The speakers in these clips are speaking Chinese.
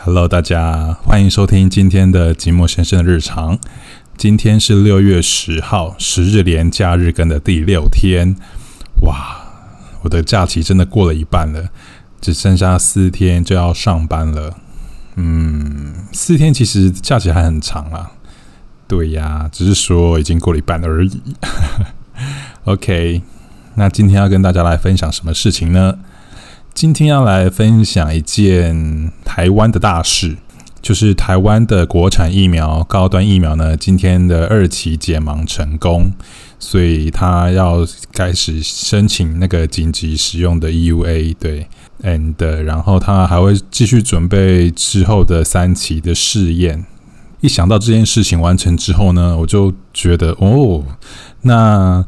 Hello，大家欢迎收听今天的寂寞先生的日常。今天是六月十号，十日连假日跟的第六天。哇，我的假期真的过了一半了，只剩下四天就要上班了。嗯，四天其实假期还很长啊。对呀，只是说已经过了一半而已。OK，那今天要跟大家来分享什么事情呢？今天要来分享一件台湾的大事，就是台湾的国产疫苗高端疫苗呢，今天的二期解盲成功，所以他要开始申请那个紧急使用的 EUA，对，and 然后他还会继续准备之后的三期的试验。一想到这件事情完成之后呢，我就觉得哦，那。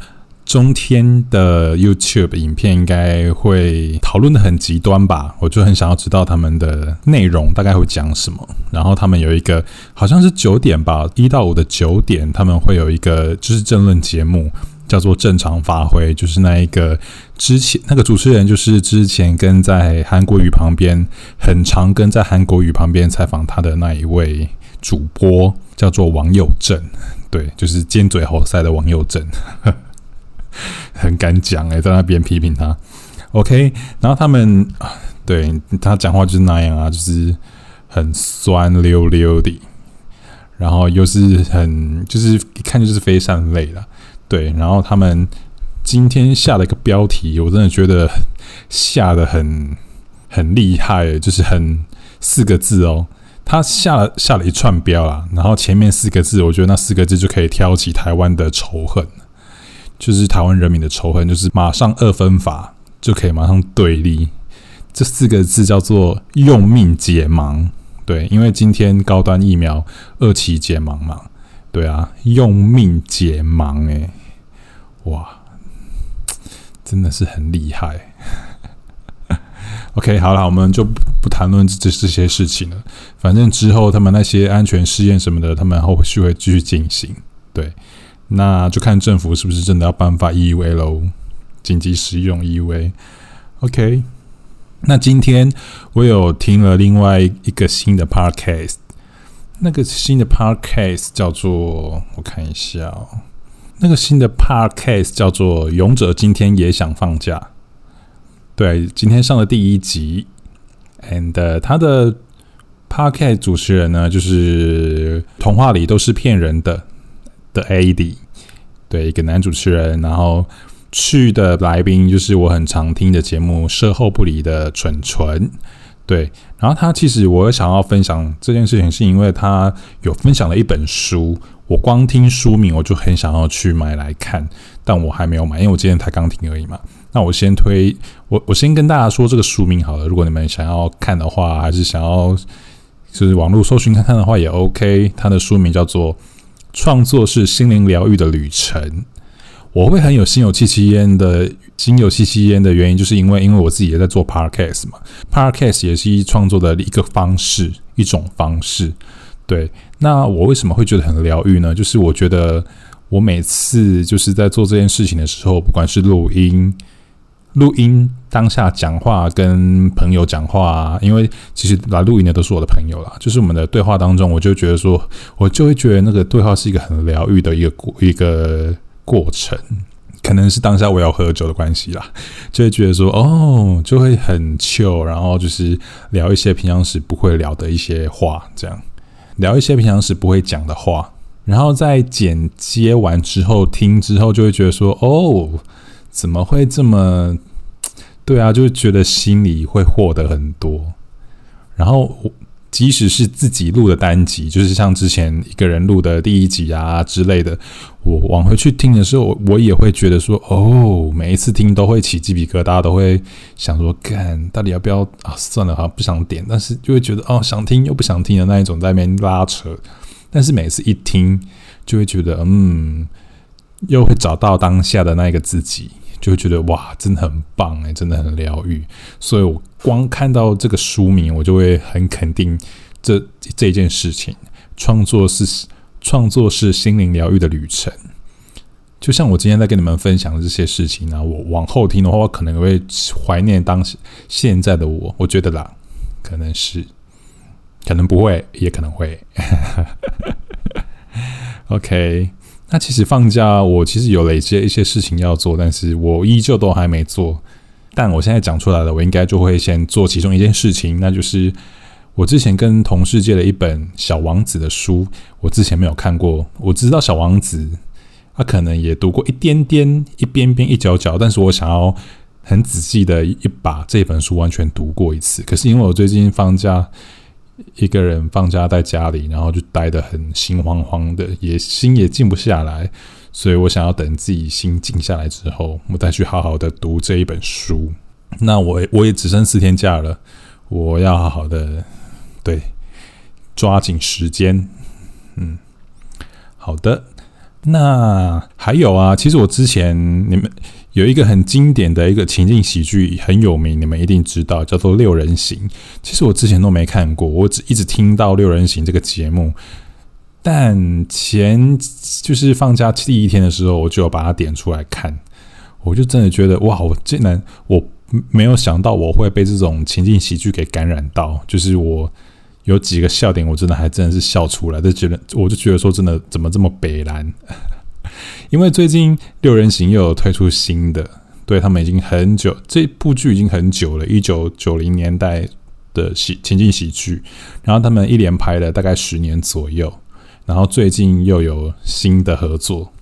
中天的 YouTube 影片应该会讨论的很极端吧？我就很想要知道他们的内容大概会讲什么。然后他们有一个好像是九点吧，一到五的九点，他们会有一个就是政论节目，叫做正常发挥。就是那一个之前那个主持人，就是之前跟在韩国语旁边很常跟在韩国语旁边采访他的那一位主播，叫做王佑正。对，就是尖嘴猴腮的王佑正。很敢讲诶，在那边批评他，OK，然后他们对他讲话就是那样啊，就是很酸溜溜的，然后又是很就是一看就是非善类了，对，然后他们今天下了一个标题，我真的觉得下的很很厉害，就是很四个字哦，他下了下了一串标啦，然后前面四个字，我觉得那四个字就可以挑起台湾的仇恨。就是台湾人民的仇恨，就是马上二分法就可以马上对立。这四个字叫做用命解盲，对，因为今天高端疫苗二期解盲嘛，对啊，用命解盲，诶，哇，真的是很厉害。OK，好了，我们就不谈论这这些事情了。反正之后他们那些安全试验什么的，他们后续会继续进行，对。那就看政府是不是真的要颁发 EUA 喽，紧急使用 EUA。OK，那今天我有听了另外一个新的 Podcast，那个新的 Podcast 叫做我看一下哦，那个新的 Podcast 叫做《勇者今天也想放假》。对，今天上的第一集，and 他的 Podcast 主持人呢，就是童话里都是骗人的。的 AD，对一个男主持人，然后去的来宾就是我很常听的节目《售后不理》的蠢蠢，对，然后他其实我想要分享这件事情，是因为他有分享了一本书，我光听书名我就很想要去买来看，但我还没有买，因为我今天才刚听而已嘛。那我先推我我先跟大家说这个书名好了，如果你们想要看的话，还是想要就是网络搜寻看看的话也 OK。它的书名叫做。创作是心灵疗愈的旅程，我会很有心有戚戚焉的心有戚戚焉的原因，就是因为因为我自己也在做 podcast 嘛，podcast 也是创作的一个方式，一种方式。对，那我为什么会觉得很疗愈呢？就是我觉得我每次就是在做这件事情的时候，不管是录音。录音当下讲话跟朋友讲话，因为其实来录音的都是我的朋友啦。就是我们的对话当中，我就觉得说，我就会觉得那个对话是一个很疗愈的一个过一个过程。可能是当下我要喝酒的关系啦，就会觉得说，哦，就会很 chill，然后就是聊一些平常时不会聊的一些话，这样聊一些平常时不会讲的话，然后在剪接完之后听之后，就会觉得说，哦。怎么会这么？对啊，就是觉得心里会获得很多。然后，即使是自己录的单集，就是像之前一个人录的第一集啊之类的，我往回去听的时候，我也会觉得说，哦，每一次听都会起鸡皮疙瘩，都会想说，干，到底要不要啊？算了，好像不想点，但是就会觉得，哦，想听又不想听的那一种，在那边拉扯。但是每次一听，就会觉得，嗯，又会找到当下的那个自己。就会觉得哇，真的很棒哎，真的很疗愈。所以我光看到这个书名，我就会很肯定这这件事情。创作是创作是心灵疗愈的旅程。就像我今天在跟你们分享的这些事情呢，我往后听的话，我可能会怀念当时现在的我。我觉得啦，可能是可能不会，也可能会。OK，那其实放假我其实有累积一些事情要做，但是我依旧都还没做。但我现在讲出来了，我应该就会先做其中一件事情，那就是我之前跟同事借了一本《小王子》的书，我之前没有看过。我知道《小王子》，他可能也读过一点点、一边边、一角角，但是我想要很仔细的一把这本书完全读过一次。可是因为我最近放假。一个人放假在家里，然后就待得很心慌慌的，也心也静不下来，所以我想要等自己心静下来之后，我再去好好的读这一本书。那我我也只剩四天假了，我要好好的对抓紧时间。嗯，好的。那还有啊，其实我之前你们。有一个很经典的一个情境喜剧很有名，你们一定知道，叫做《六人行》。其实我之前都没看过，我只一直听到《六人行》这个节目。但前就是放假第一天的时候，我就把它点出来看，我就真的觉得哇，我竟然我没有想到我会被这种情境喜剧给感染到，就是我有几个笑点，我真的还真的是笑出来，就觉得我就觉得说真的怎么这么北蓝。因为最近六人行又有推出新的，对他们已经很久，这部剧已经很久了，一九九零年代的喜情景喜剧，然后他们一连拍了大概十年左右，然后最近又有新的合作，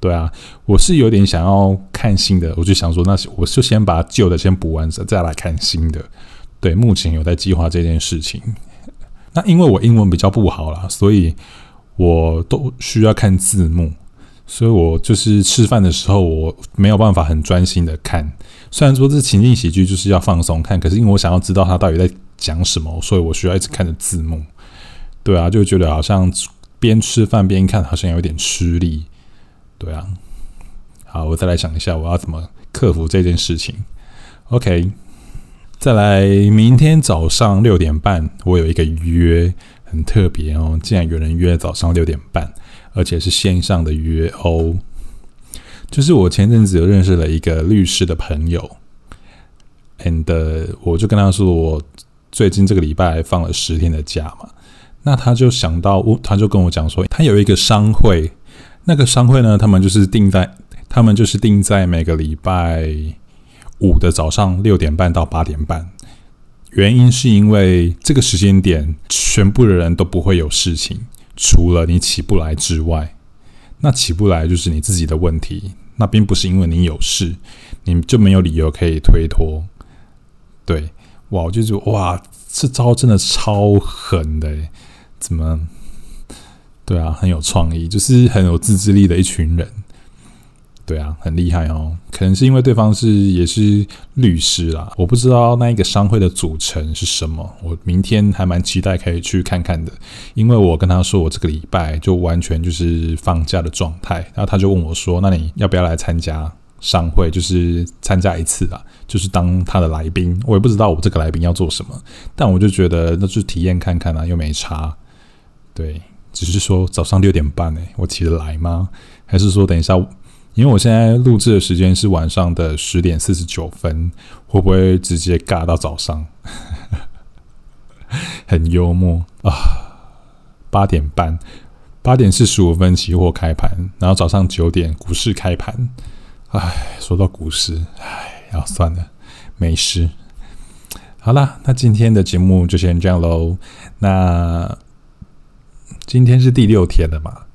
对啊，我是有点想要看新的，我就想说，那我就先把旧的先补完，再来看新的。对，目前有在计划这件事情。那因为我英文比较不好啦，所以我都需要看字幕。所以我就是吃饭的时候，我没有办法很专心的看。虽然说这情境喜剧就是要放松看，可是因为我想要知道他到底在讲什么，所以我需要一直看着字幕。对啊，就觉得好像边吃饭边看，好像有点吃力。对啊，好，我再来想一下，我要怎么克服这件事情。OK，再来，明天早上六点半，我有一个约，很特别哦，竟然有人约早上六点半。而且是线上的约哦，就是我前阵子有认识了一个律师的朋友，and 我就跟他说，我最近这个礼拜放了十天的假嘛，那他就想到我，他就跟我讲说，他有一个商会，那个商会呢，他们就是定在，他们就是定在每个礼拜五的早上六点半到八点半，原因是因为这个时间点，全部的人都不会有事情。除了你起不来之外，那起不来就是你自己的问题，那并不是因为你有事，你就没有理由可以推脱。对，哇，我就觉得哇，这招真的超狠的，怎么？对啊，很有创意，就是很有自制力的一群人。对啊，很厉害哦。可能是因为对方是也是律师啦，我不知道那一个商会的组成是什么。我明天还蛮期待可以去看看的，因为我跟他说我这个礼拜就完全就是放假的状态，然后他就问我说：“那你要不要来参加商会？就是参加一次啊，就是当他的来宾。”我也不知道我这个来宾要做什么，但我就觉得那就体验看看啊，又没差。对，只是说早上六点半诶，我起得来吗？还是说等一下？因为我现在录制的时间是晚上的十点四十九分，会不会直接尬到早上？很幽默啊！八点半，八点四十五分期货开盘，然后早上九点股市开盘。唉，说到股市，唉，要算了，没事。好啦，那今天的节目就先这样喽。那今天是第六天了嘛？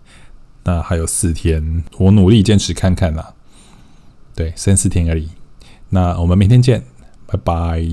那还有四天，我努力坚持看看啦。对，三四天而已。那我们明天见，拜拜。